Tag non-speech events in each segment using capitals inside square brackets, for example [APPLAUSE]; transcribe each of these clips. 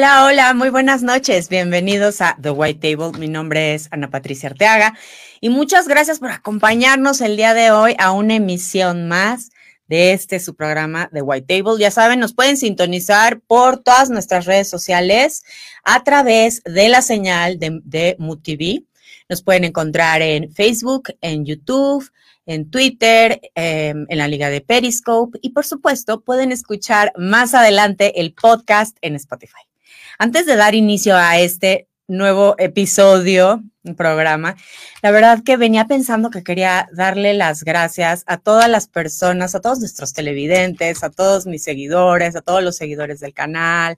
Hola, hola, muy buenas noches. Bienvenidos a The White Table. Mi nombre es Ana Patricia Arteaga y muchas gracias por acompañarnos el día de hoy a una emisión más de este su programa The White Table. Ya saben, nos pueden sintonizar por todas nuestras redes sociales a través de la señal de, de MUTV. Nos pueden encontrar en Facebook, en YouTube, en Twitter, em, en la liga de Periscope y por supuesto pueden escuchar más adelante el podcast en Spotify. Antes de dar inicio a este nuevo episodio, programa, la verdad que venía pensando que quería darle las gracias a todas las personas, a todos nuestros televidentes, a todos mis seguidores, a todos los seguidores del canal,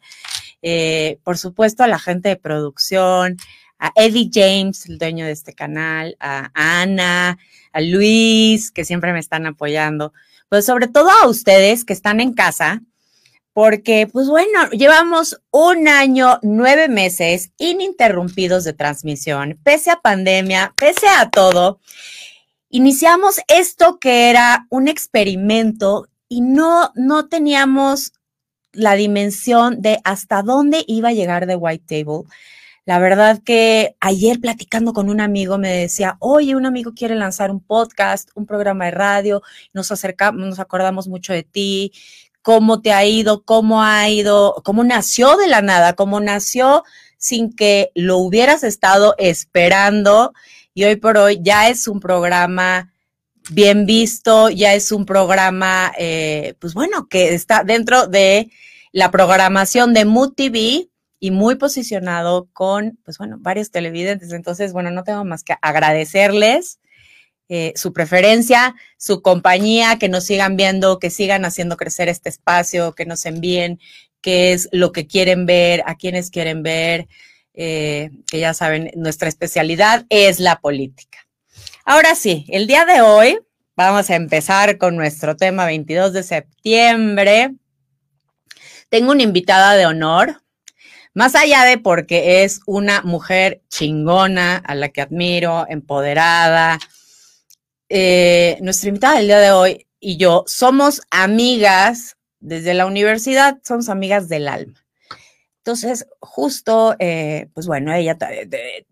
eh, por supuesto a la gente de producción, a Eddie James, el dueño de este canal, a Ana, a Luis, que siempre me están apoyando, pues sobre todo a ustedes que están en casa, porque, pues bueno, llevamos un año, nueve meses ininterrumpidos de transmisión, pese a pandemia, pese a todo. Iniciamos esto que era un experimento y no, no teníamos la dimensión de hasta dónde iba a llegar The White Table. La verdad que ayer platicando con un amigo me decía, oye, un amigo quiere lanzar un podcast, un programa de radio, nos acercamos, nos acordamos mucho de ti, cómo te ha ido, cómo ha ido, cómo nació de la nada, cómo nació sin que lo hubieras estado esperando y hoy por hoy ya es un programa bien visto, ya es un programa, eh, pues bueno, que está dentro de la programación de Mood TV y muy posicionado con, pues bueno, varios televidentes. Entonces, bueno, no tengo más que agradecerles eh, su preferencia, su compañía, que nos sigan viendo, que sigan haciendo crecer este espacio, que nos envíen qué es lo que quieren ver, a quienes quieren ver, eh, que ya saben, nuestra especialidad es la política. Ahora sí, el día de hoy vamos a empezar con nuestro tema 22 de septiembre. Tengo una invitada de honor, más allá de porque es una mujer chingona a la que admiro, empoderada, eh, nuestra invitada del día de hoy y yo somos amigas desde la universidad, somos amigas del alma. Entonces, justo, eh, pues bueno, ella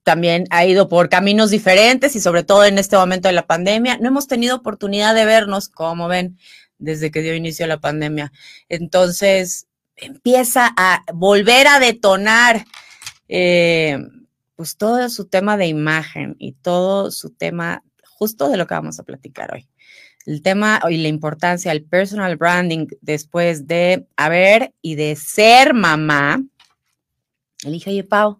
también ha ido por caminos diferentes y sobre todo en este momento de la pandemia, no hemos tenido oportunidad de vernos, como ven, desde que dio inicio la pandemia. Entonces, empieza a volver a detonar eh, pues todo su tema de imagen y todo su tema justo de lo que vamos a platicar hoy. El tema y la importancia del personal branding después de haber y de ser mamá. Le dije, oye, Pau,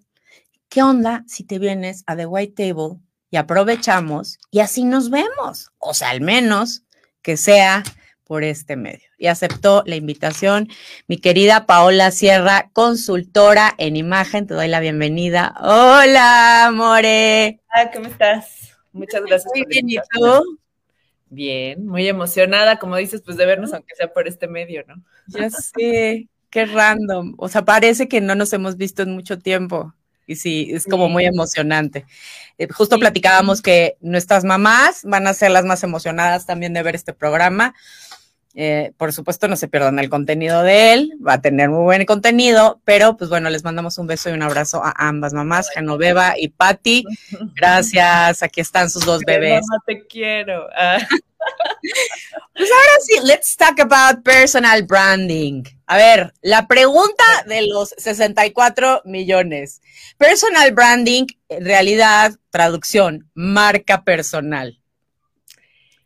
¿qué onda si te vienes a The White Table y aprovechamos y así nos vemos? O sea, al menos que sea por este medio. Y aceptó la invitación mi querida Paola Sierra, consultora en imagen. Te doy la bienvenida. Hola, More. ¿cómo estás? Muchas gracias. Muy bien, ¿y tú? Bien, muy emocionada, como dices, pues de vernos, aunque sea por este medio, ¿no? Ya sé, qué random. O sea, parece que no nos hemos visto en mucho tiempo. Y sí, es como muy emocionante. Eh, justo platicábamos que nuestras mamás van a ser las más emocionadas también de ver este programa. Eh, por supuesto, no se pierdan el contenido de él, va a tener muy buen contenido, pero pues bueno, les mandamos un beso y un abrazo a ambas mamás, Genoveva y Patti. Gracias, aquí están sus dos [LAUGHS] bebés. Mamá, te quiero. Ah. Pues ahora sí, let's talk about personal branding. A ver, la pregunta de los 64 millones. Personal branding, en realidad, traducción, marca personal.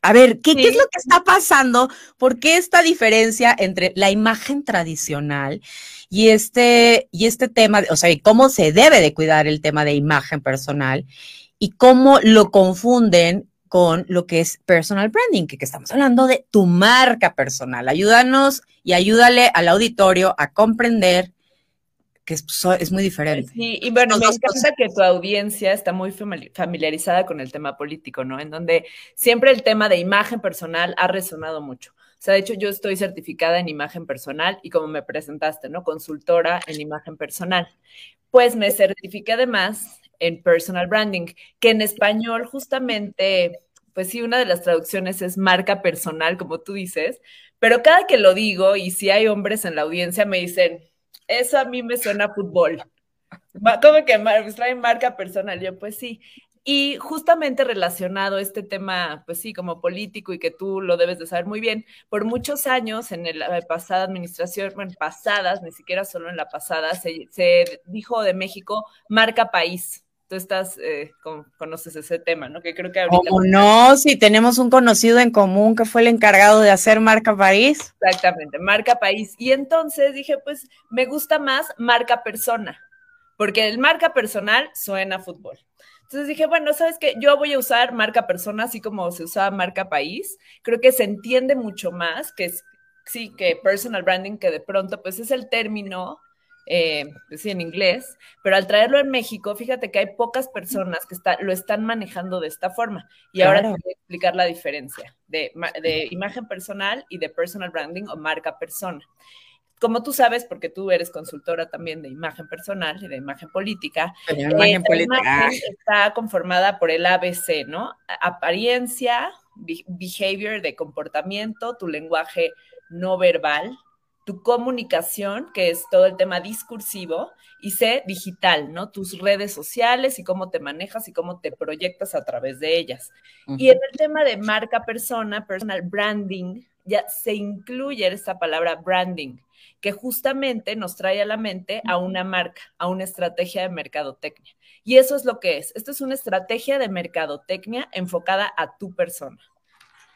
A ver, ¿qué, es lo que está pasando? ¿Por qué esta diferencia entre la imagen tradicional y este, y este tema, o sea, cómo se debe de cuidar el tema de imagen personal y cómo lo confunden con lo que es personal branding, que, que estamos hablando de tu marca personal. Ayúdanos y ayúdale al auditorio a comprender que es, muy diferente. Sí, y bueno, me encanta que tu audiencia está muy familiarizada con el tema político, ¿no? En donde siempre el tema de imagen personal ha resonado mucho. O sea, de hecho, yo estoy certificada en imagen personal y como me presentaste, ¿no? Consultora en imagen personal. Pues me certifiqué además en personal branding, que en español justamente, pues sí, una de las traducciones es marca personal, como tú dices, pero cada que lo digo y si hay hombres en la audiencia me dicen, eso a mí me suena fútbol. ¿Cómo que trae marca personal? Yo, pues sí. Y justamente relacionado a este tema, pues sí, como político y que tú lo debes de saber muy bien, por muchos años en la pasada administración, bueno, pasadas, ni siquiera solo en la pasada, se, se dijo de México marca país. Tú estás, eh, conoces ese tema, ¿no? Que creo que ahorita... ¿Cómo no? Si tenemos un conocido en común que fue el encargado de hacer marca país. Exactamente, marca país. Y entonces dije, pues me gusta más marca persona, porque el marca personal suena a fútbol. Entonces dije, bueno, ¿sabes qué? Yo voy a usar marca persona así como se usaba marca país. Creo que se entiende mucho más que sí, que personal branding, que de pronto pues es el término, eh, sí, en inglés, pero al traerlo en México, fíjate que hay pocas personas que está, lo están manejando de esta forma. Y ahora te voy a explicar la diferencia de, de imagen personal y de personal branding o marca persona como tú sabes, porque tú eres consultora también de imagen personal y de imagen política, imagen política. está conformada por el ABC, ¿no? Apariencia, behavior de comportamiento, tu lenguaje no verbal, tu comunicación, que es todo el tema discursivo, y C, digital, ¿no? Tus redes sociales y cómo te manejas y cómo te proyectas a través de ellas. Y en el tema de marca persona, personal branding, ya se incluye esta palabra branding que justamente nos trae a la mente a una marca, a una estrategia de mercadotecnia. Y eso es lo que es. Esto es una estrategia de mercadotecnia enfocada a tu persona.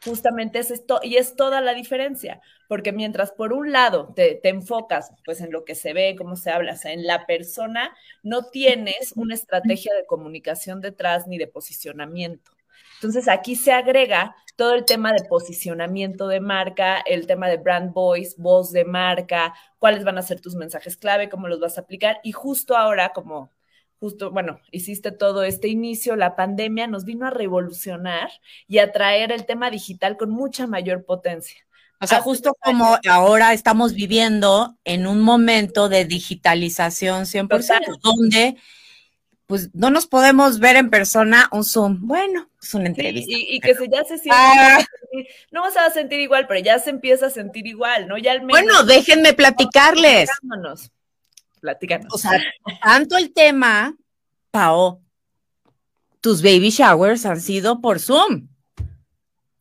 Justamente es esto, y es toda la diferencia, porque mientras por un lado te, enfocas pues en lo que se ve, cómo se habla, o sea, en la persona, no tienes una estrategia de comunicación detrás ni de posicionamiento. Entonces aquí se agrega todo el tema de posicionamiento de marca, el tema de brand voice, voz de marca, cuáles van a ser tus mensajes clave, cómo los vas a aplicar. Y justo ahora, como justo, bueno, hiciste todo este inicio, la pandemia nos vino a revolucionar y a traer el tema digital con mucha mayor potencia. O sea, justo como ahora estamos viviendo en un momento de digitalización 100%, donde pues no nos podemos ver en persona, un Zoom. Bueno, es una entrevista. y, que se, ya se siente, ah. no vas a sentir igual, pero ya se empieza a sentir igual, ¿no? Ya al menos, bueno, déjenme platicarles. Platícanos. O sea, tanto el tema, Pao, tus baby showers han sido por Zoom.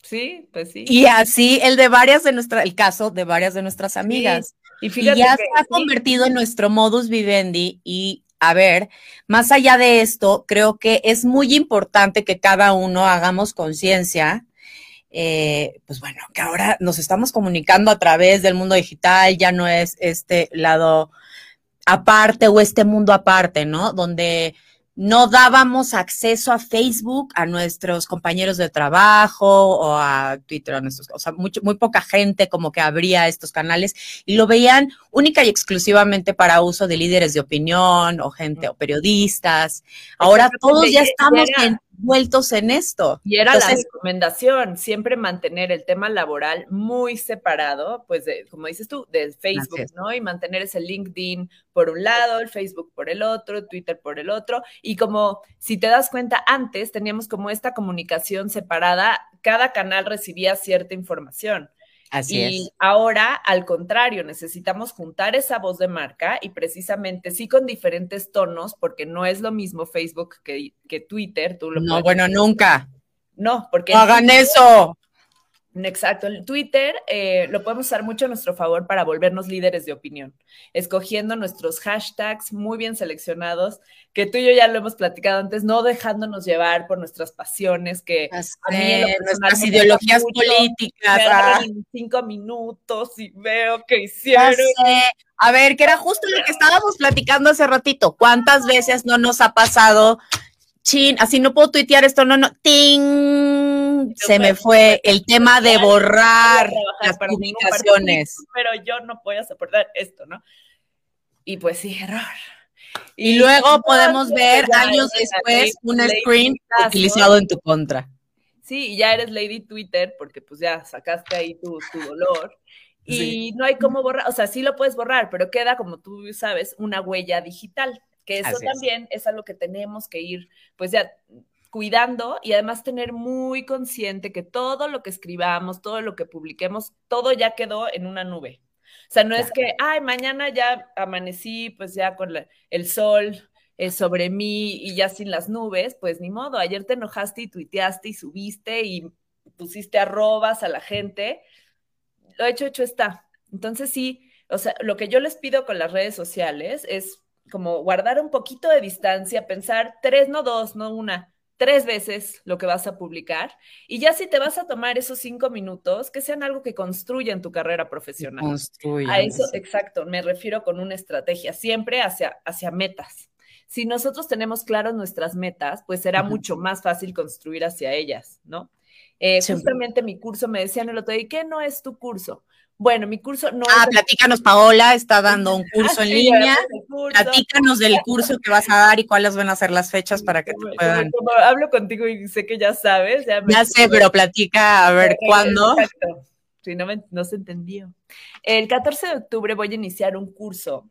Sí, pues sí. Y así el de varias de nuestras, el caso de varias de nuestras amigas. Y, fíjate ya se ha convertido en nuestro modus vivendi y a ver, más allá de esto, creo que es muy importante que cada uno hagamos conciencia. Eh, pues bueno, que ahora nos estamos comunicando a través del mundo digital, ya no es este lado aparte o este mundo aparte, ¿no? Donde no dábamos acceso a Facebook a nuestros compañeros de trabajo o a Twitter, a nuestros, o sea, mucho, muy poca gente como que abría estos canales y lo veían única y exclusivamente para uso de líderes de opinión o gente o periodistas. Ahora todos ya estamos envueltos en esto. Y era la recomendación, siempre mantener el tema laboral muy separado, pues como dices tú, de Facebook, ¿no? Y mantener ese LinkedIn por un lado, el Facebook por el otro, Twitter por el otro. Y como si te das cuenta, antes teníamos como esta comunicación separada, cada canal recibía cierta información. Así y ahora, al contrario, necesitamos juntar esa voz de marca y precisamente sí con diferentes tonos, porque no es lo mismo Facebook que, que Twitter. Tú lo no, bueno, nunca. No, porque. No hagan eso. Exacto, el Twitter eh, lo podemos usar mucho a nuestro favor para volvernos líderes de opinión, escogiendo nuestros hashtags muy bien seleccionados, que tú y yo ya lo hemos platicado antes, no dejándonos llevar por nuestras pasiones, que a mí nuestras ideologías políticas. Ah. En cinco minutos y veo que hicieron. A ver, que era justo lo que estábamos platicando hace ratito. ¿Cuántas veces no nos ha pasado? Chin, así no puedo tuitear esto, no, no, ting se me fue el tema de borrar las publicaciones. Pero yo no voy a soportar esto, ¿no? Y pues sí, error. Y, luego podemos ver años después un screen utilizado en tu contra. Sí, y ya eres Lady Twitter porque pues ya sacaste ahí tu, dolor. Y no hay cómo borrar, o sea, sí lo puedes borrar, pero queda, como tú sabes, una huella digital, que eso también es. es a lo que tenemos que ir, pues ya cuidando y además tener muy consciente que todo lo que escribamos, todo lo que publiquemos, todo ya quedó en una nube. O sea, no es que, ay, mañana ya amanecí, pues ya con el sol eh, sobre mí y ya sin las nubes, pues ni modo. Ayer te enojaste y tuiteaste y subiste y pusiste arrobas a la gente. Lo hecho, hecho está. Entonces sí, o sea, lo que yo les pido con las redes sociales es como guardar un poquito de distancia, pensar tres, no dos, no una, tres veces lo que vas a publicar y ya si te vas a tomar esos cinco minutos, que sean algo que construya en tu carrera profesional. A eso, exacto, me refiero con una estrategia, siempre hacia, hacia metas. Si nosotros tenemos claras nuestras metas, pues será mucho más fácil construir hacia ellas, ¿no? Eh, justamente mi curso me decían el otro día, ¿qué no es tu curso? Bueno, mi curso no ah, platícanos, Paola, está dando un [LAUGHS] curso en línea. Platícanos del curso que vas a dar y cuáles van a ser las fechas para que te puedan. Como hablo contigo y sé que ya sabes. Ya, sé, pero platica a ver [LAUGHS] cuándo. Exacto. Si no, no se entendió. El 14 de octubre voy a iniciar un curso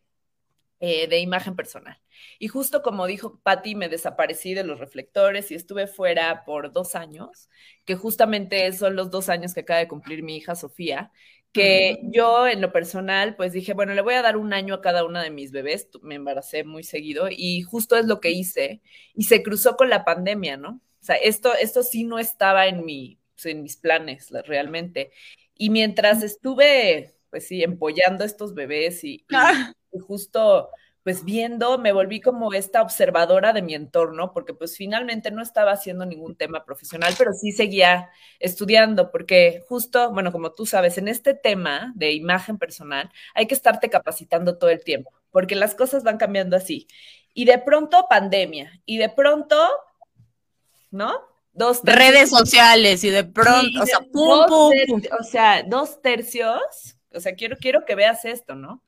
eh, de imagen personal. Y justo como dijo Patti, me desaparecí de los reflectores y estuve fuera por dos años, que justamente son los dos años que acaba de cumplir mi hija Sofía que yo en lo personal, pues dije, bueno, le voy a dar un año a cada una de mis bebés, me embaracé muy seguido y justo es lo que hice y se cruzó con la pandemia, ¿no? O sea, esto, esto sí no estaba en, mi, pues, en mis planes realmente. Y mientras estuve, pues sí, empollando estos bebés y, ah. y justo pues viendo, me volví como esta observadora de mi entorno, porque pues finalmente no estaba haciendo ningún tema profesional, pero sí seguía estudiando, porque justo, bueno, como tú sabes, en este tema de imagen personal hay que estarte capacitando todo el tiempo, porque las cosas van cambiando así. Y de pronto pandemia, y de pronto, ¿no? Dos redes sociales y de pronto, o sea, pum, pum, pum. O sea, dos tercios, o sea, quiero, quiero que veas esto, ¿no?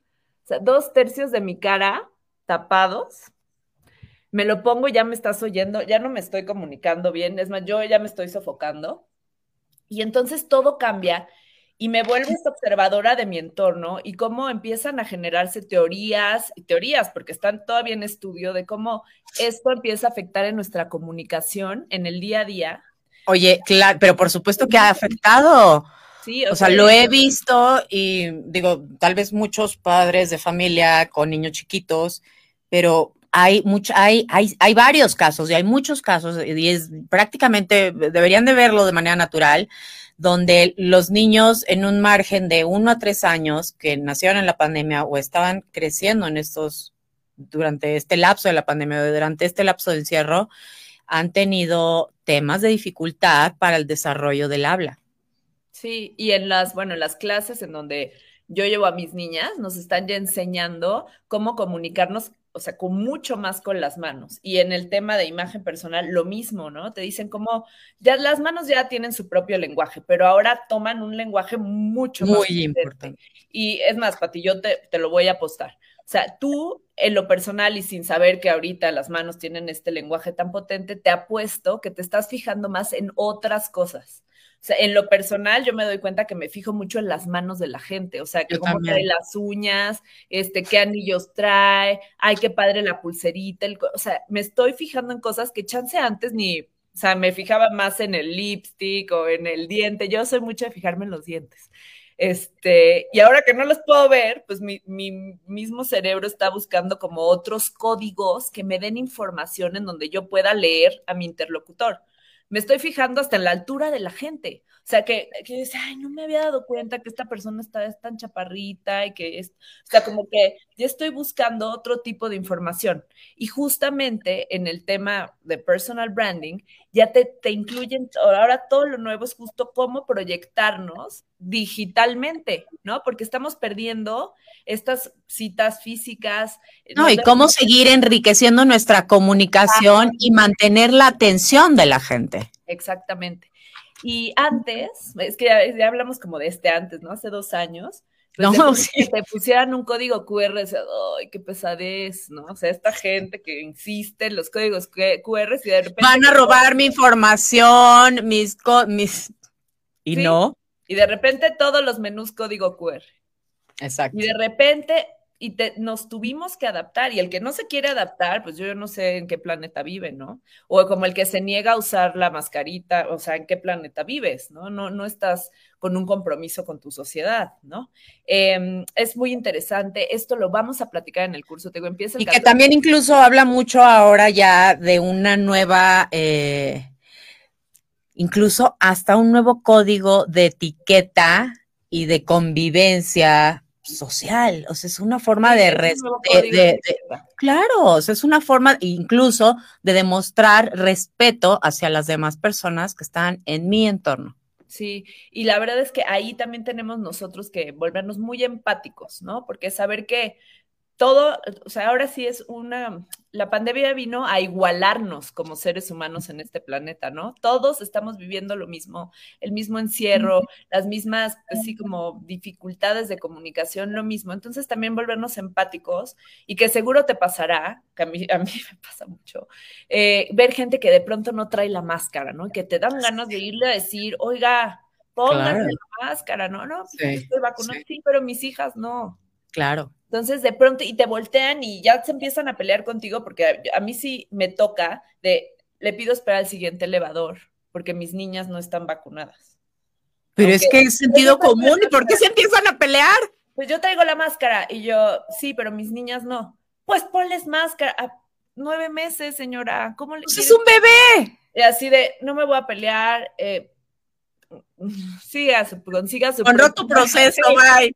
Dos tercios de mi cara tapados. Me lo pongo, ya me estás oyendo, ya no me estoy comunicando bien, es más, yo ya me estoy sofocando. Y entonces todo cambia y me vuelvo esta observadora de mi entorno y cómo empiezan a generarse teorías y teorías, porque están todavía en estudio de cómo esto empieza a afectar en nuestra comunicación en el día a día. Oye, claro, pero por supuesto que ha afectado o, sea, lo he visto y digo, tal vez muchos padres de familia con niños chiquitos, pero hay, hay, hay, hay varios casos y hay muchos casos y es prácticamente, deberían de verlo de manera natural, donde los niños en un margen de uno a tres años que nacieron en la pandemia o estaban creciendo en estos, durante este lapso de la pandemia o durante este lapso del encierro, han tenido temas de dificultad para el desarrollo del habla. Sí, y en las, bueno, en las clases en donde yo llevo a mis niñas, nos están ya enseñando cómo comunicarnos, o sea, con mucho más con las manos. Y en el tema de imagen personal, lo mismo, ¿no? Te dicen cómo, ya las manos ya tienen su propio lenguaje, pero ahora toman un lenguaje mucho más Muy importante. Y es más, Pati, yo te, te lo voy a apostar. O sea, tú en lo personal y sin saber que ahorita las manos tienen este lenguaje tan potente, te apuesto que te estás fijando más en otras cosas. O sea, en lo personal yo me doy cuenta que me fijo mucho en las manos de la gente, o sea, que cómo trae las uñas, este, qué anillos trae, ay, qué padre la pulserita, o sea, me estoy fijando en cosas que chance antes ni, o sea, me fijaba más en el lipstick o en el diente, yo soy mucho de fijarme en los dientes. Este, y ahora que no los puedo ver, pues mi, mi, mismo cerebro está buscando como otros códigos que me den información en donde yo pueda leer a mi interlocutor me estoy fijando hasta en la altura de la gente. O sea, que, que dice, ay, no me había dado cuenta que esta persona está es tan chaparrita y que es, o sea, como que ya estoy buscando otro tipo de información. Y justamente en el tema de personal branding, ya te, te incluyen, ahora todo lo nuevo es justo cómo proyectarnos digitalmente, ¿no? Porque estamos perdiendo estas citas físicas. No, y cómo seguir enriqueciendo nuestra comunicación y mantener la atención de la gente. Exactamente. Y antes, es que ya, hablamos como de este antes, ¿no? Hace dos años. Pues no, si [LAUGHS] te pusieran un código QR, ¡ay, qué pesadez! ¿no? O sea, esta gente que insiste en los códigos QR y de repente... Van a robar mi información, mis... mis... ¿Y no? Y de repente todos los menús código QR. Exacto. Y de repente y nos tuvimos que adaptar. Y el que no se quiere adaptar, pues yo no sé en qué planeta vive, ¿no? O como el que se niega a usar la mascarita, o sea, en qué planeta vives, ¿no? No, no estás con un compromiso con tu sociedad, ¿no? Em, es muy interesante. Esto lo vamos a platicar en el curso. Te empieza el y que también incluso habla mucho ahora ya de una nueva. Eh, incluso hasta un nuevo código de etiqueta y de convivencia social, o sea, es una forma de, de, claro, o sea, es una forma incluso de demostrar respeto hacia las demás personas que están en mi entorno. Sí, y la verdad es que ahí también tenemos nosotros que volvernos muy empáticos, ¿no? Porque saber que todo, o sea, ahora sí es una, la pandemia vino a igualarnos como seres humanos en este planeta, ¿no? Todos estamos viviendo lo mismo, el mismo encierro, las mismas, pues sí, como dificultades de comunicación, lo mismo. Entonces también volvernos empáticos y que seguro te pasará, que a mí, a mí [LAUGHS] me pasa mucho, eh, ver gente que de pronto no trae la máscara, ¿no? Que te dan ganas de irle a decir, oiga, póngase la máscara, ¿no? No, pues, estoy vacunado, sí, pero mis hijas no. Claro. Entonces, de pronto, y te voltean y ya se empiezan a pelear contigo, porque a, mí sí me toca de, le pido esperar al siguiente elevador, porque mis niñas no están vacunadas. Pero es que es sentido común, ¿y por qué se empiezan a pelear? Pues yo traigo la máscara y yo, sí, pero mis niñas no. Pues ponles máscara. A nueve meses, señora. ¿Cómo le pues es un bebé. Y así de, no me voy a pelear. Eh, [LAUGHS] siga su, consiga su. tu proceso, [LAUGHS] bye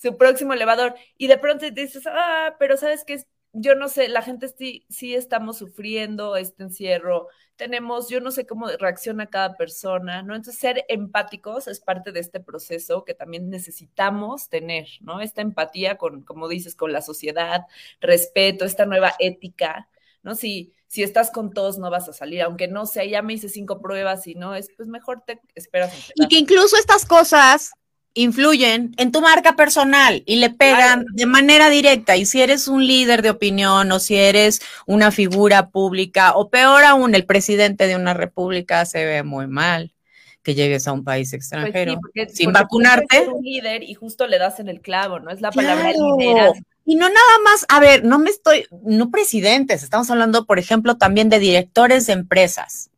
su próximo elevador. Y de pronto te dices, ah, pero sabes que yo no sé, la gente sí, sí estamos sufriendo este encierro, tenemos, yo no sé cómo reacciona cada persona, ¿no? Entonces, ser empáticos es parte de este proceso que también necesitamos tener, ¿no? Esta empatía con, como dices, con la sociedad, respeto, esta nueva ética, ¿no? Si, si estás con todos no vas a salir, aunque no sea, ya me hice cinco pruebas y no, es pues mejor te esperas. Y que incluso estas cosas influyen en tu marca personal y le pegan de manera directa. Y si eres un líder de opinión o si eres una figura pública o peor aún, el presidente de una república se ve muy mal que llegues a un país pues extranjero sin vacunarte. un líder y justo le das en el clavo, ¿no? Es la palabra liderazgo. Y no nada más, a ver, no me estoy, no presidentes, estamos hablando, por ejemplo, también de directores de empresas.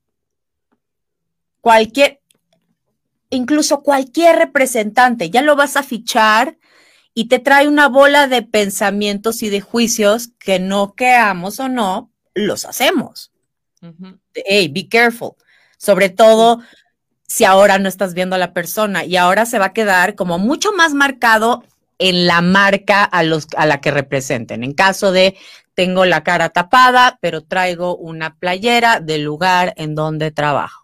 Cualquier, incluso cualquier representante, ya lo vas a fichar y te trae una bola de pensamientos y de juicios que no queamos o no, los hacemos. Hey, be careful. Sobre todo si ahora no estás viendo a la persona y ahora se va a quedar como mucho más marcado en la marca a, los, a la que representen. En caso de tengo la cara tapada, pero traigo una playera del lugar en donde trabajo.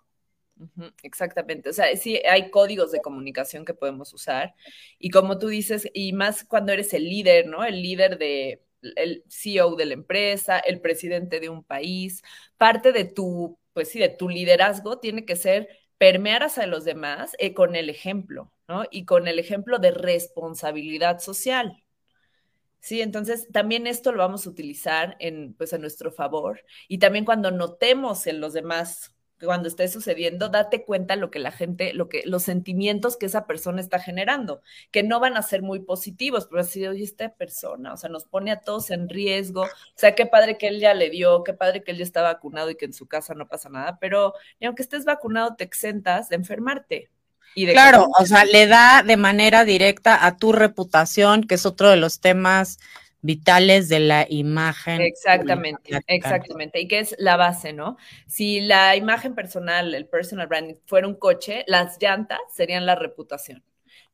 Exactamente, o sea, sí hay códigos de comunicación que podemos usar y como tú dices, y más cuando eres el líder, ¿no? El líder de el CEO de la empresa, el presidente de un país, parte de tu, pues sí, de tu liderazgo tiene que ser permear hacia los demás eh, con el ejemplo, ¿no? Y con el ejemplo de responsabilidad social. Sí, entonces también esto lo vamos a utilizar en, pues, a nuestro favor y también cuando notemos en los demás cuando esté sucediendo, date cuenta lo que la gente, lo que, los sentimientos que esa persona está generando, que no van a ser muy positivos, pero así, oye, esta persona, o sea, nos pone a todos en riesgo, o sea, qué padre que él ya le dio, qué padre que él ya está vacunado y que en su casa no pasa nada, pero ni aunque estés vacunado te exentas de enfermarte. Y de claro, o sea, le da de manera directa a tu reputación, que es otro de los temas vitales de la imagen. Exactamente, exactamente. Y que es la base, ¿no? Si la imagen personal, el personal branding fuera un coche, las llantas serían la reputación.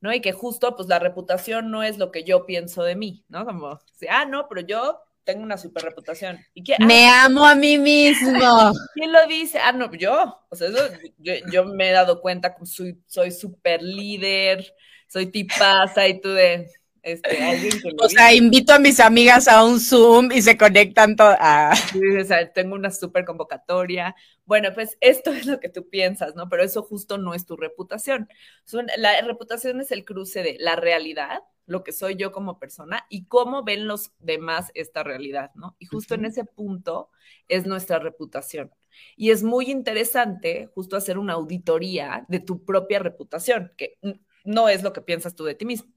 ¿no? Y que justo, pues la reputación no es lo que yo pienso de mí, ¿no? Como, ah, no, pero yo tengo una super reputación. ¿Y me amo a mí mismo. [LAUGHS] ¿Quién lo dice? Ah, no, yo. O sea, eso, yo, me he dado cuenta soy, soy super líder, soy tipaza y tú de, este, o sea, invito a mis amigas a un Zoom y se conectan todas. Sí, o sea, tengo una súper convocatoria. Bueno, pues esto es lo que tú piensas, ¿no? Pero eso justo no es tu reputación. La reputación es el cruce de la realidad, lo que soy yo como persona y cómo ven los demás esta realidad, ¿no? Y justo en ese punto es nuestra reputación. Y es muy interesante justo hacer una auditoría de tu propia reputación, que no es lo que piensas tú de ti mismo.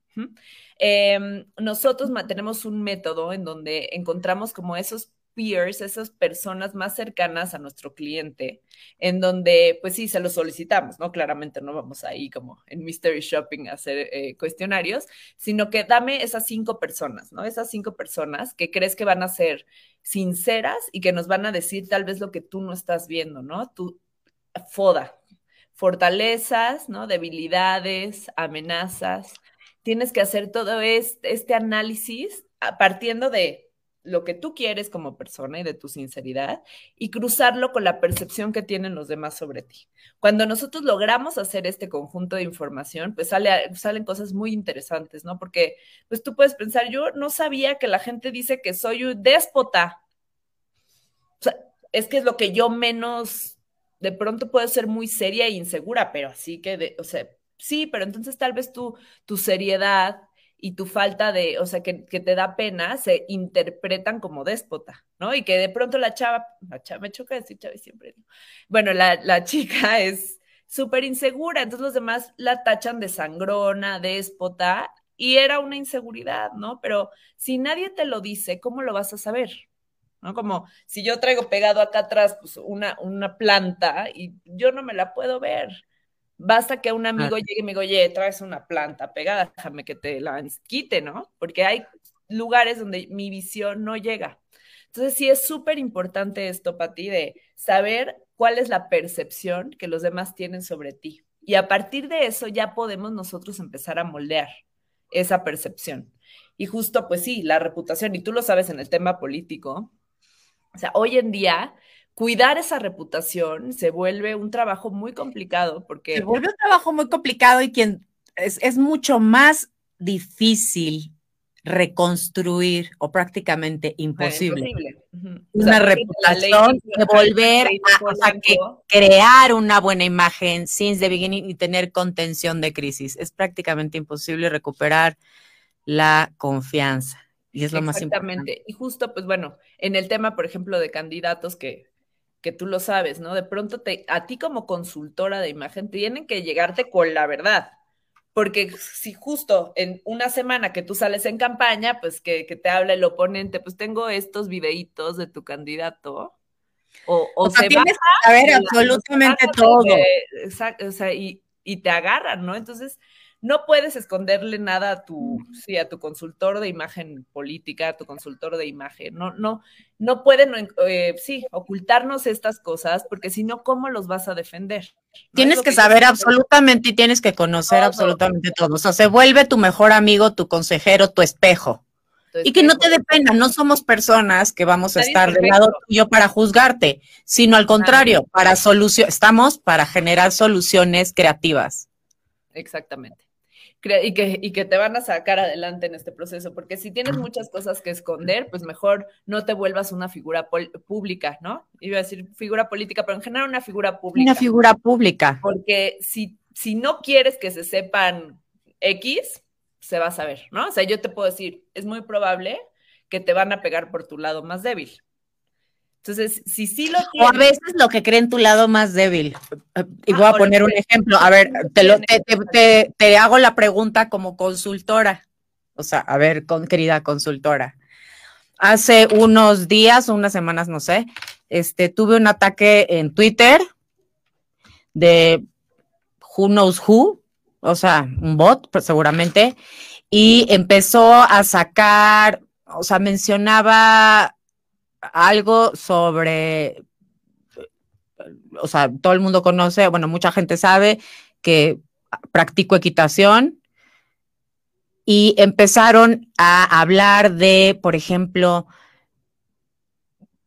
Em, nosotros tenemos un método en donde encontramos como esos peers, esas personas más cercanas a nuestro cliente, en donde, pues sí, se lo solicitamos, ¿no? Claramente no vamos ahí como en Mystery Shopping a hacer eh, cuestionarios, sino que dame esas cinco personas, ¿no? Esas cinco personas que crees que van a ser sinceras y que nos van a decir tal vez lo que tú no estás viendo, ¿no? Tu FODA, fortalezas, ¿no? Debilidades, amenazas. Tienes que hacer todo este, este análisis partiendo de lo que tú quieres como persona y de tu sinceridad y cruzarlo con la percepción que tienen los demás sobre ti. Cuando nosotros logramos hacer este conjunto de información, pues sale, salen cosas muy interesantes, ¿no? Porque pues tú puedes pensar, yo no sabía que la gente dice que soy un déspota. Es que es lo que yo menos, de pronto puedo ser muy seria e insegura, pero así que, de, o sea, sí, pero entonces tal vez tú, tu seriedad, y tu falta de, o sea, que, te da pena, se interpretan como déspota, ¿no? Y que de pronto la chava, la chava, me choca decir chava siempre, bueno, la, la [LAUGHS] chica es súper insegura, entonces los demás la tachan de sangrona, déspota, y era una inseguridad, ¿no? Pero si nadie te lo dice, ¿cómo lo vas a saber? ¿No? Como si yo traigo pegado acá atrás pues, una, una planta y yo no me la puedo ver. Basta que un amigo llegue y me diga, oye, traes una planta pegada, déjame que te la quite, ¿no? Porque hay lugares donde mi visión no llega. Entonces, sí es súper importante esto para ti de saber cuál es la percepción que los demás tienen sobre ti. Y a partir de eso ya podemos nosotros empezar a moldear esa percepción. Y justo, pues sí, la reputación, y tú lo sabes en el tema político, o sea, hoy en día cuidar esa reputación se vuelve un trabajo muy complicado porque... Se vuelve un trabajo muy complicado y quien es, mucho más difícil reconstruir o prácticamente imposible. Una reputación de volver a, crear una buena imagen since the beginning y tener contención de crisis. Es prácticamente imposible recuperar la confianza. Y es lo más importante. Exactamente. Y justo, pues bueno, en el tema, por ejemplo, de candidatos que que tú lo sabes, ¿no? De pronto te, a ti como consultora de imagen tienen que llegarte con la verdad. Porque si justo en una semana que tú sales en campaña, pues que, te habla el oponente, pues tengo estos videitos de tu candidato. O, o, sea, tienes que saber absolutamente todo. exacto, o sea, y, y te agarran, ¿no? Entonces, no puedes esconderle nada a tu, sí, a tu consultor de imagen política, a tu consultor de imagen. No, no, no pueden, eh, sí, ocultarnos estas cosas, porque si no, ¿cómo los vas a defender? Tienes que, saber absolutamente y tienes que conocer absolutamente todo. O sea, se vuelve tu mejor amigo, tu consejero, tu espejo. y que no te dé pena, no somos personas que vamos a estar del lado tuyo para juzgarte, sino al contrario, para solución, estamos para generar soluciones creativas. Exactamente y que, y que te van a sacar adelante en este proceso, porque si tienes muchas cosas que esconder, pues mejor no te vuelvas una figura pública, ¿no? Iba a decir figura política, pero en general una figura pública. Una figura pública. Porque si, si no quieres que se sepan X, se va a saber, ¿no? O sea, yo te puedo decir, es muy probable que te van a pegar por tu lado más débil. Entonces, si sí lo O a veces lo que creen tu lado más débil. Y voy a ah, poner un ejemplo. A ver, te, lo, te, te, hago la pregunta como consultora. O sea, a ver, con, querida consultora. Hace unos días, unas semanas, no sé, este, tuve un ataque en Twitter de Who Knows Who, o sea, un bot, pues, seguramente, y empezó a sacar, o sea, mencionaba algo sobre, o sea, todo el mundo conoce, bueno, mucha gente sabe que practico equitación y empezaron a hablar de, por ejemplo,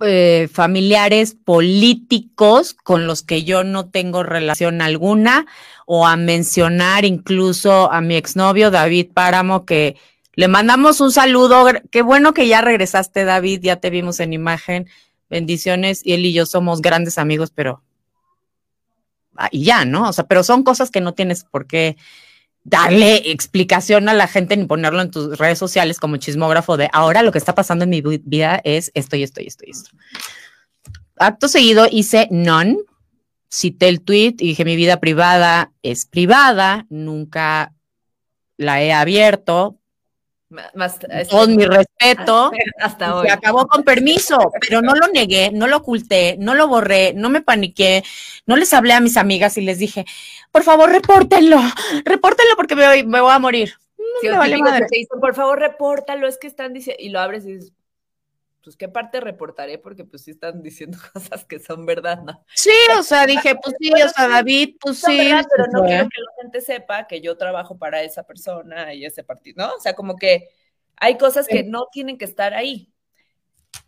eh, familiares políticos con los que yo no tengo relación alguna, o a mencionar incluso a mi exnovio David Páramo, que le mandamos un saludo. Qué bueno que ya regresaste, David. Ya te vimos en imagen. Bendiciones. Y él y yo somos grandes amigos, pero. Ah, y ya, ¿no? O sea, pero son cosas que no tienes por qué darle explicación a la gente ni ponerlo en tus redes sociales como chismógrafo de ahora lo que está pasando en mi vida es esto y esto y esto y esto. Acto seguido hice non, cité el tweet y dije mi vida privada es privada, nunca la he abierto. Más, con mi respeto, hasta hoy. Se acabó con permiso, pero no lo negué, no lo oculté, no lo borré, no me paniqué, no les hablé a mis amigas y les dije, por favor, repórtenlo, repórtenlo porque me voy, me voy a morir. por favor, repórtalo, es que están diciendo, y lo abres y dices, pues qué parte reportaré, porque pues sí están diciendo [LAUGHS] cosas que son verdad, ¿no? Sí, o sea, dije, pues sí, o sea, David, pues sí. pero no quiero que la gente sepa que yo trabajo para esa persona y ese partido, ¿no? O sea, como que hay cosas que no tienen que estar ahí.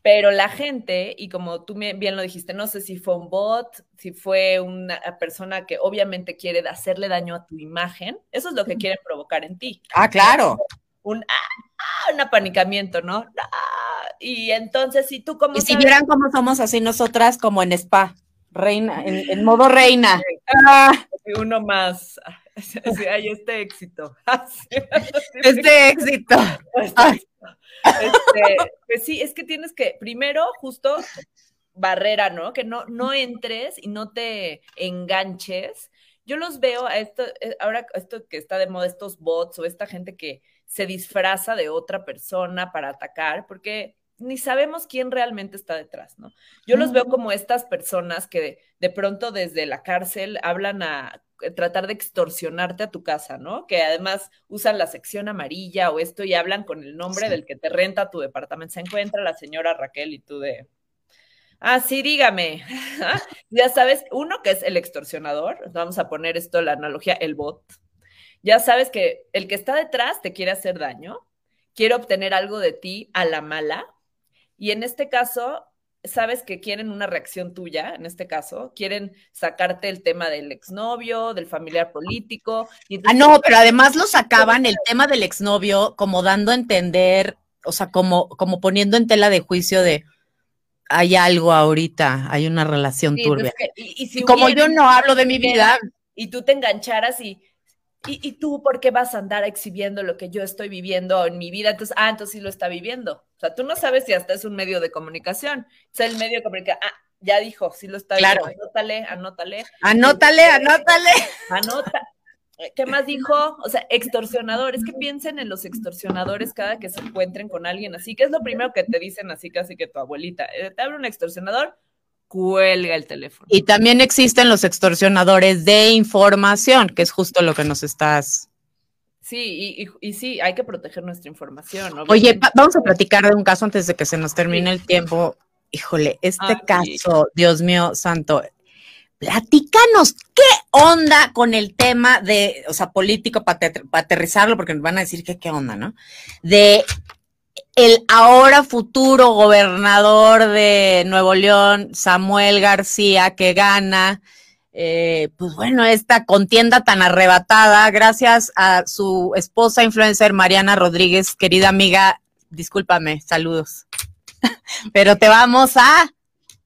Pero la gente, y como tú bien lo dijiste, no sé si fue un bot, si fue una persona que obviamente quiere hacerle daño a tu imagen, eso es lo que quieren provocar en ti. Ah, claro. Un, ah, un apanicamiento, ¿no? Ah, y entonces, si tú como... Y si vieran cómo somos así nosotras, como en spa, reina, en, modo reina. Ah. [LAUGHS] Uno más. [LAUGHS] Sí, hay este éxito. [LAUGHS] este éxito. Este, pues sí, es que tienes que, primero, justo barrera, ¿no? Que no, no entres y no te enganches. Yo los veo a esto, eh, ahora esto que está de moda, estos bots o esta gente que se disfraza de otra persona para atacar, porque ni sabemos quién realmente está detrás, ¿no? Yo los veo como estas personas que de, pronto desde la cárcel hablan a eh, tratar de extorsionarte a tu casa, ¿no? Que además usan la sección amarilla o esto y hablan con el nombre del que te renta tu departamento. Se encuentra la señora Raquel y tú de, ah, sí, dígame. [LAUGHS] ya sabes, uno que es el extorsionador, vamos a poner esto, la analogía, el bot. Ya sabes que el que está detrás te quiere hacer daño, quiere obtener algo de ti a la mala y en este caso, sabes que quieren una reacción tuya, en este caso, quieren sacarte el tema del exnovio, del familiar político. ah, no, pero además lo sacaban el tema del exnovio como dando a entender, o sea, como, como poniendo en tela de juicio de hay algo ahorita, hay una relación turbia. y, como yo no hablo de mi vida. Y tú te engancharas y ¿Y, tú por qué vas a andar exhibiendo lo que yo estoy viviendo en mi vida? Entonces, ah, entonces sí lo está viviendo. O sea, tú no sabes si hasta es un medio de comunicación. O sea, el medio de comunicación, ah, ya dijo, sí lo está claro. viendo. Anótale, anótale. Anótale, anótale. Anota. ¿Qué más dijo? O sea, extorsionadores. Que piensen en los extorsionadores cada que se encuentren con alguien así. ¿Qué es lo primero que te dicen así casi que tu abuelita? Eh, te abre un extorsionador, cuelga el teléfono. Y también existen los extorsionadores de información, que es justo lo que nos estás. Sí, y, sí, hay que proteger nuestra información. Oye, vamos a platicar de un caso antes de que se nos termine el tiempo. Híjole, este caso, Dios mío santo, platícanos qué onda con el tema de, o sea, político para aterrizarlo, porque nos van a decir que qué onda, ¿no? De el ahora futuro gobernador de Nuevo León, Samuel García, que gana, eh, pues bueno, esta contienda tan arrebatada, gracias a su esposa influencer Mariana Rodríguez, querida amiga, discúlpame, saludos, [LAUGHS] pero te vamos a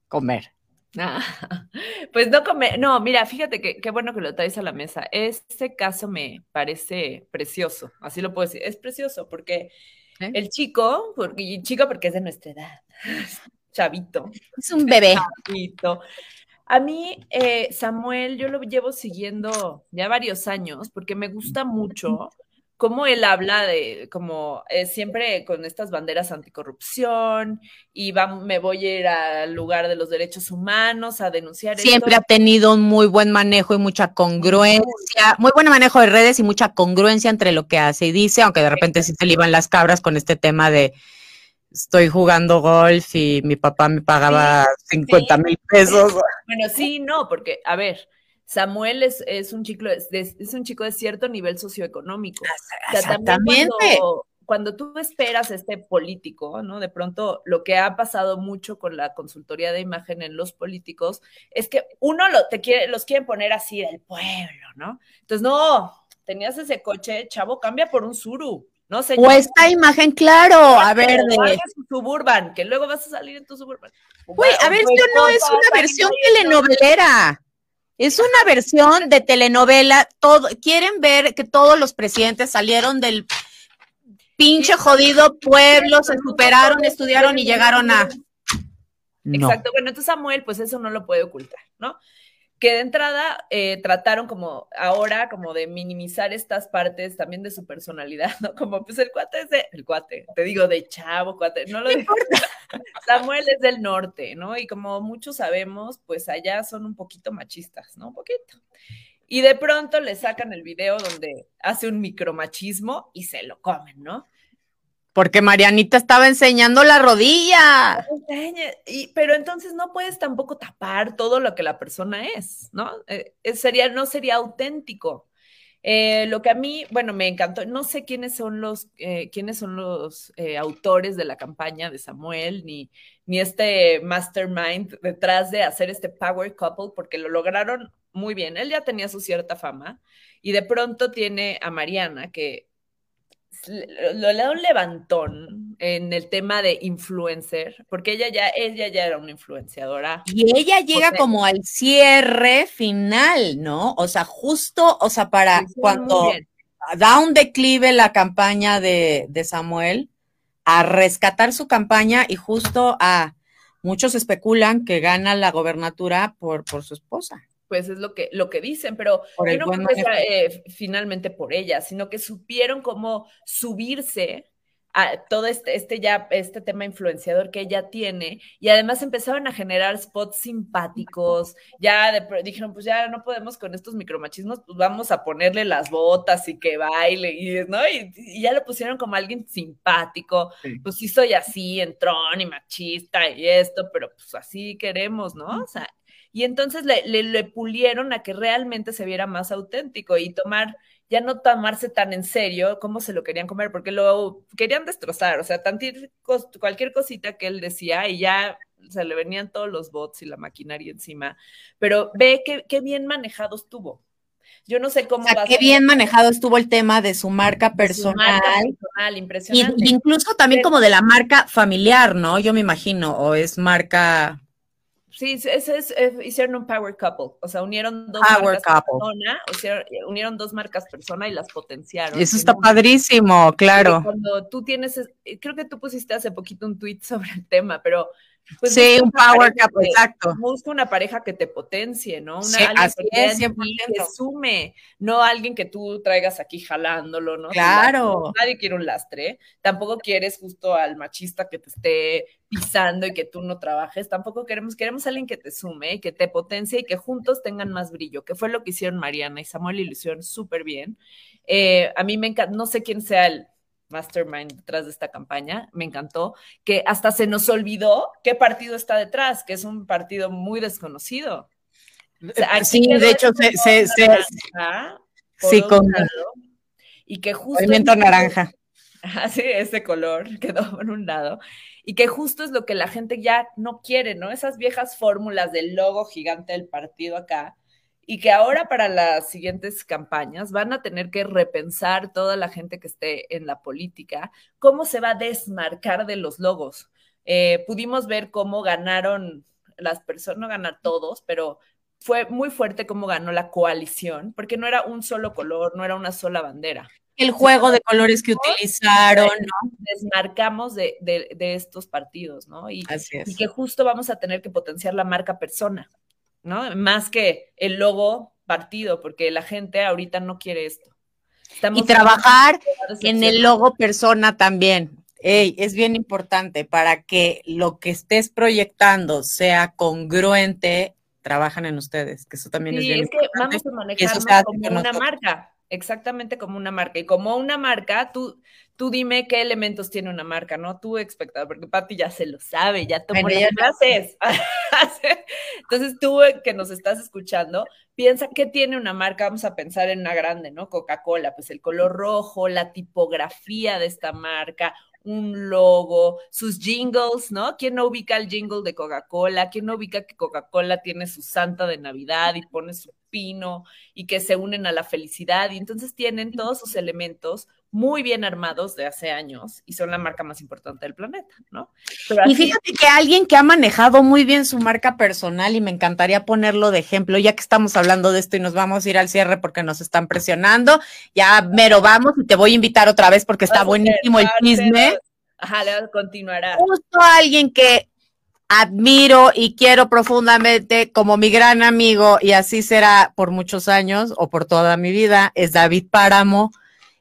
comer. [LAUGHS] pues no comer, no, mira, fíjate que qué bueno que lo traes a la mesa. Este caso me parece precioso, así lo puedo decir, es precioso porque ¿Eh? El chico, porque, chico porque es de nuestra edad, [LAUGHS] chavito. Es un bebé. Chavito. A mí, eh, Samuel, yo lo llevo siguiendo ya varios años porque me gusta mucho cómo él habla de, como eh, siempre con estas banderas anticorrupción y va, me voy a ir al lugar de los derechos humanos a denunciar. Siempre ha tenido un muy buen manejo y mucha congruencia, muy buen manejo de redes y mucha congruencia entre lo que hace y dice, aunque de repente sí se le iban las cabras con este tema de estoy jugando golf y mi papá me pagaba 50 mil pesos. Bueno, sí, no, porque, a ver, Samuel es, es un chico, es, es, un chico de cierto nivel socioeconómico. Exactamente. cuando, tú esperas este político, ¿no? De pronto lo que ha pasado mucho con la consultoría de imagen en los políticos es que uno lo, te quiere, los quieren poner así del pueblo, ¿no? Entonces, no, tenías ese coche, chavo, cambia por un Suru. No. O esta imagen, claro, a ver, de. Suburban, que luego vas a salir en tu Suburban. Güey, a ver, esto no es una versión telenovelera. Es una versión de telenovela. Todo, quieren ver que todos los presidentes salieron del pinche jodido pueblo, se superaron, estudiaron y llegaron a. Exacto. Bueno, entonces Samuel, pues eso no lo puede ocultar, ¿no? Que de entrada eh, trataron como ahora como de minimizar estas partes también de su personalidad, ¿no? Como pues el cuate es de, el cuate, te digo de chavo, cuate, no lo digo. [LAUGHS] Samuel es del norte, ¿no? Y como muchos sabemos, pues allá son un poquito machistas, ¿no? Un poquito. Y de pronto le sacan el video donde hace un micromachismo y se lo comen, ¿no? Porque Marianita estaba enseñando la rodilla. Y, pero entonces no puedes tampoco tapar todo lo que la persona es, ¿no? Eh, sería, no sería auténtico. Eh, lo que a mí, bueno, me encantó, no sé quiénes son los, eh, quiénes son los autores de la campaña de Samuel, ni, ni este mastermind detrás de hacer este power couple, porque lo lograron muy bien. Él ya tenía su cierta fama y de pronto tiene a Mariana, que lo le da un levantón en el tema de influencer, porque ella ya, ella ya era una influenciadora. Y ella llega como al cierre final, ¿no? O sea, justo, o sea, para cuando da un declive la campaña de, de Samuel, a rescatar su campaña y justo a muchos especulan que gana la gobernatura por, por su esposa pues es lo que, lo que dicen, pero yo no creo que sea eh, finalmente por ella, sino que supieron cómo subirse a todo este, este ya, este tema influenciador que ella tiene, y además empezaron a generar spots simpáticos, ya dijeron, pues ya no podemos con estos micromachismos, pues vamos a ponerle las botas y que baile, y, ¿no? Y, ya lo pusieron como alguien simpático, pues sí soy así, entrón y machista y esto, pero pues así queremos, ¿no? O sea, y entonces le, le, pulieron a que realmente se viera más auténtico y tomar, ya no tomarse tan en serio cómo se lo querían comer, porque lo querían destrozar, o sea, cualquier cosita que él decía y ya se le venían todos los bots y la maquinaria encima, pero ve qué, qué bien manejado estuvo. Yo no sé cómo. O sea, qué bien manejado estuvo el tema de su marca personal. Su marca personal, impresionante. Y, incluso también como de la marca familiar, ¿no? Yo me imagino, o es marca Sí, ese es, eh, hicieron un power couple, o sea, unieron dos marcas persona, o sea, unieron dos marcas persona y las potenciaron. Eso está padrísimo, claro. Cuando tú tienes, creo que tú pusiste hace poquito un tweet sobre el tema, pero pues sí, un power couple, exacto. Busca una pareja que te potencie, ¿no? Una, sí, así es, que sume, no alguien que tú traigas aquí jalándolo, ¿no? Claro. Nadie quiere un lastre, tampoco quieres justo al machista que te esté pisando y que tú no trabajes, tampoco queremos, queremos a alguien que te sume, que te potencie y que juntos tengan más brillo, que fue lo que hicieron Mariana y Samuel y lo hicieron súper bien. Eh, a mí me encanta, no sé quién sea el mastermind detrás de esta campaña, me encantó, que hasta se nos olvidó qué partido está detrás, que es un partido muy desconocido. sí, de hecho, se, se, sí, con y que justo movimiento naranja. [LAUGHS] Así, ese color [LAUGHS] quedó por un lado. Y que justo es lo que la gente ya no quiere, ¿no? Esas viejas fórmulas del logo gigante del partido acá, y que ahora para las siguientes campañas van a tener que repensar toda la gente que esté en la política, cómo se va a desmarcar de los logos. Eh, pudimos ver cómo ganaron las personas, no ganar todos, pero fue muy fuerte cómo ganó la coalición, porque no era un solo color, no era una sola bandera. El juego de colores que utilizaron, ¿no? Desmarcamos de, de, estos partidos, ¿no? Y, y que justo vamos a tener que potenciar la marca persona. ¿No? Más que el logo partido, porque la gente ahorita no quiere esto. y trabajar en el logo persona también. es bien importante para que lo que estés proyectando sea congruente, trabajan en ustedes, que eso también es bien es que vamos a manejarlo como una marca, exactamente como una marca. Y como una marca, tú, tú dime qué elementos tiene una marca, ¿no? Tú, espectador, porque Pati ya se lo sabe, ya tomó las clases. [LAUGHS] Entonces, tú que nos estás escuchando, piensa qué tiene una marca, vamos a pensar en una grande, ¿no? Coca-Cola, pues el color rojo, la tipografía de esta marca, un logo, sus jingles, ¿no? ¿Quién no ubica el jingle de Coca-Cola? ¿Quién no ubica que Coca-Cola tiene su santa de Navidad y pone su pino y que se unen a la felicidad? Y entonces tienen todos sus elementos muy bien armados de hace años y son la marca más importante del planeta, ¿no? y fíjate que alguien que ha manejado muy bien su marca personal y me encantaría ponerlo de ejemplo, ya que estamos hablando de esto y nos vamos a ir al cierre porque nos están presionando, ya mero vamos y te voy a invitar otra vez porque está buenísimo el chisme. Ajá, le continuará. Justo alguien que admiro y quiero profundamente como mi gran amigo, y así será por muchos años o por toda mi vida, es David Páramo.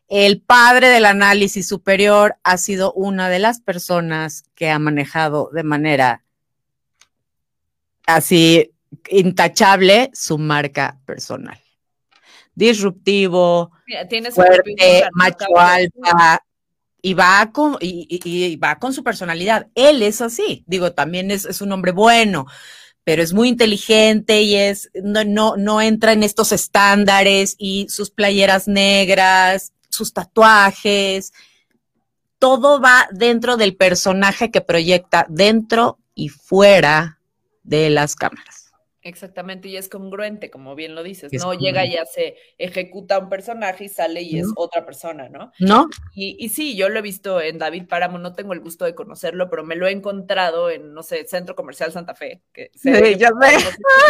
El padre del análisis superior ha sido una de las personas que ha manejado de manera así intachable su marca personal. Disruptivo, fuerte, macho alfa, y va con, y, va con su personalidad. Él es así, digo, también es, un hombre bueno, pero es muy inteligente y es, no, no, no entra en estos estándares y sus playeras negras, sus tatuajes, todo va dentro del personaje que proyecta dentro y fuera de las cámaras. Exactamente, y es congruente, como bien lo dices, no llega y ya se ejecuta un personaje y sale y es otra persona, ¿no? No. Y, y, sí, yo lo he visto en David Páramo, no tengo el gusto de conocerlo, pero me lo he encontrado en, no sé, Centro Comercial Santa Fe. Que sí, ya sé.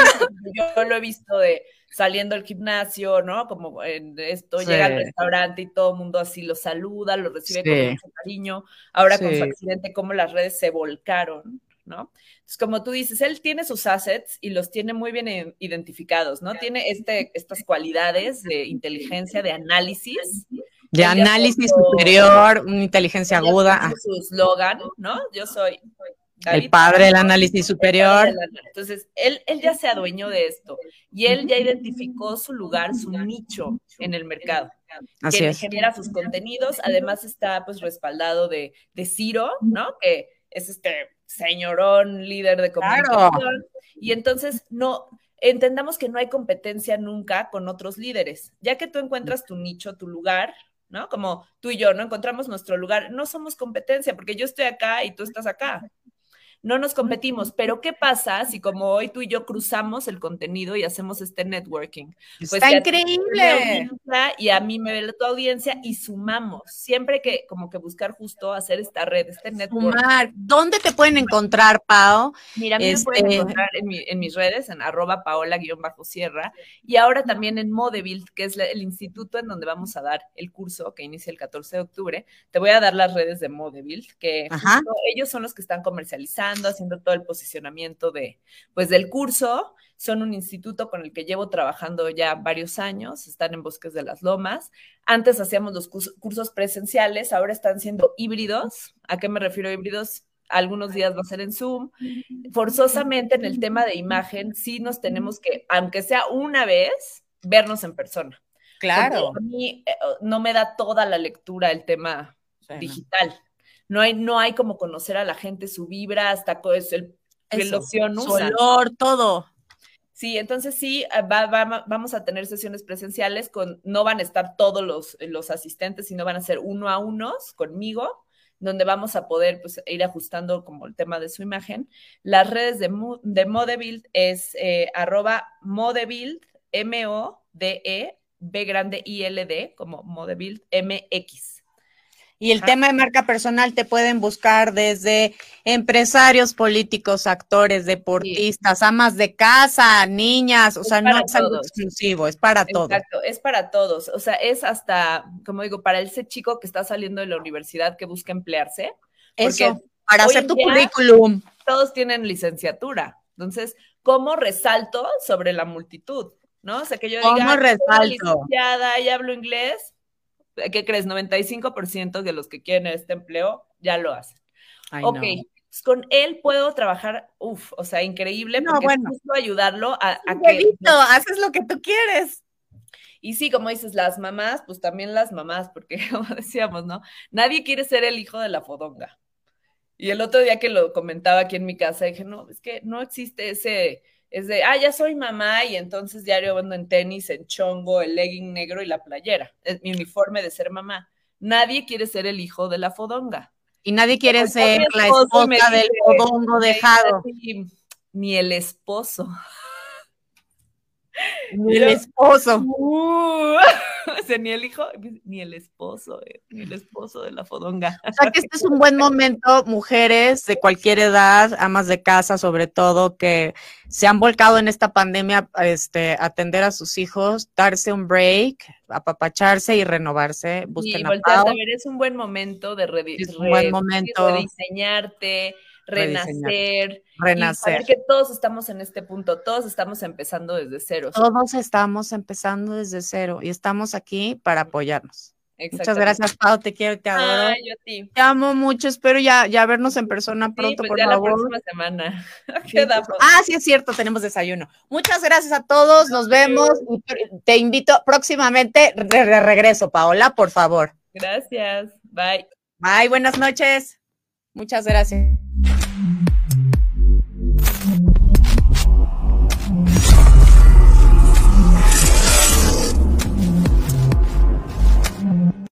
[LAUGHS] Yo lo he visto de saliendo al gimnasio, ¿no? Como en esto, llega al restaurante y todo el mundo así lo saluda, lo recibe con mucho cariño. Ahora con su accidente, cómo las redes se volcaron, ¿no? Entonces, como tú dices, él tiene sus assets y los tiene muy bien identificados, ¿no? Tiene este, estas cualidades de inteligencia, de análisis. De análisis superior, una inteligencia aguda. Su eslogan, ¿no? Yo soy el padre del análisis superior. Entonces, él, él ya se adueñó de esto y él ya identificó su lugar, su nicho en el mercado. Así que es. genera sus contenidos, además está pues respaldado de, de Ciro, ¿no? Que es este señorón líder de comunicación. Y entonces no entendamos que no hay competencia nunca con otros líderes, ya que tú encuentras tu nicho, tu lugar, ¿no? Como tú y yo, ¿no? Encontramos nuestro lugar, no somos competencia, porque yo estoy acá y tú estás acá no nos competimos, pero ¿qué pasa si como hoy tú y yo cruzamos el contenido y hacemos este networking? Pues Está increíble. Y a mí me ve tu audiencia y sumamos. Siempre que como que buscar justo hacer esta red, este networking. Sumar. ¿Dónde te pueden encontrar, Pao? Mira, a mí me pueden este encontrar en, mis redes, en arroba paola-sierra, y ahora también en Modebild, que es el instituto en donde vamos a dar el curso que inicia el 14 de octubre. Te voy a dar las redes de Modebild, que ellos son los que están comercializando haciendo todo el posicionamiento de, pues, del curso. Son un instituto con el que llevo trabajando ya varios años, están en Bosques de las Lomas. Antes hacíamos los cursos presenciales, ahora están siendo híbridos. ¿A qué me refiero híbridos? algunos días va a ser en Zoom. Forzosamente en el tema de imagen, sí nos tenemos que, aunque sea una vez, vernos en persona. Claro. a mí eh, no me da toda la lectura el tema digital no hay, no hay como conocer a la gente, su vibra, hasta es el loción Su olor, todo. Sí, entonces sí, ah, vamos a tener sesiones presenciales con, no van a estar todos los, los asistentes, sino van a ser uno a unos conmigo, donde vamos a poder pues, ir ajustando como el tema de su imagen. Las redes de, de Modebuild es eh, arroba Modebuild, M-O-D-E, B grande I-L-D, como Modebuild MX. Y el tema de marca personal te pueden buscar desde empresarios, políticos, actores, deportistas, amas de casa, niñas, o sea, no es algo exclusivo, es para todos. Exacto, es para todos. O sea, es hasta, como digo, para ese chico que está saliendo de la universidad que busca emplearse. Eso, para hacer tu currículum. Todos tienen licenciatura. Entonces, ¿cómo resalto sobre la multitud? ¿No? O sea, que yo ¿Cómo diga, resalto? licenciada y hablo inglés, ¿qué crees? 95% de los que quieren este empleo ya lo hacen. ok, pues con él puedo trabajar, uff, o sea, increíble, no, porque bueno. es ayudarlo a, a que... haces lo que tú quieres. Y sí, como dices, las mamás, pues también las mamás, porque [LAUGHS] como decíamos, ¿no? Nadie quiere ser el hijo de la fodonga. Y el otro día que lo comentaba aquí en mi casa, dije, no, es que no existe ese, es de, ah, ya soy mamá y entonces diario ando en tenis, en chongo, el legging negro y la playera. Es mi uniforme de ser mamá. Nadie quiere ser el hijo de la fodonga. Y nadie quiere ser la esposa del fodongo dejado. Ni el esposo. Ni el esposo. [LAUGHS] Uh, [LAUGHS] o sea, ni el hijo, ni el esposo, eh, ni el esposo de la fodonga. O sea que este es un buen momento, mujeres de cualquier edad, amas de casa sobre todo, que se han volcado en esta pandemia este, atender a sus hijos, darse un break, apapacharse y renovarse. Busquen y a, a ver, es un buen momento de, es un buen momento. rediseñarte, renacer. Renacer. que todos estamos en este punto, todos estamos empezando desde cero. Todos estamos empezando desde cero y estamos aquí para apoyarnos. Muchas gracias, Pau, te quiero, te adoro. yo. Te amo mucho, espero ya, ya vernos en persona pronto, pues por ya favor. la próxima semana. [LAUGHS] ah, sí es cierto, tenemos desayuno. Muchas gracias a todos, nos vemos y te invito próximamente de regreso, Paola, por favor. Gracias, bye. Bye, buenas noches. Muchas gracias.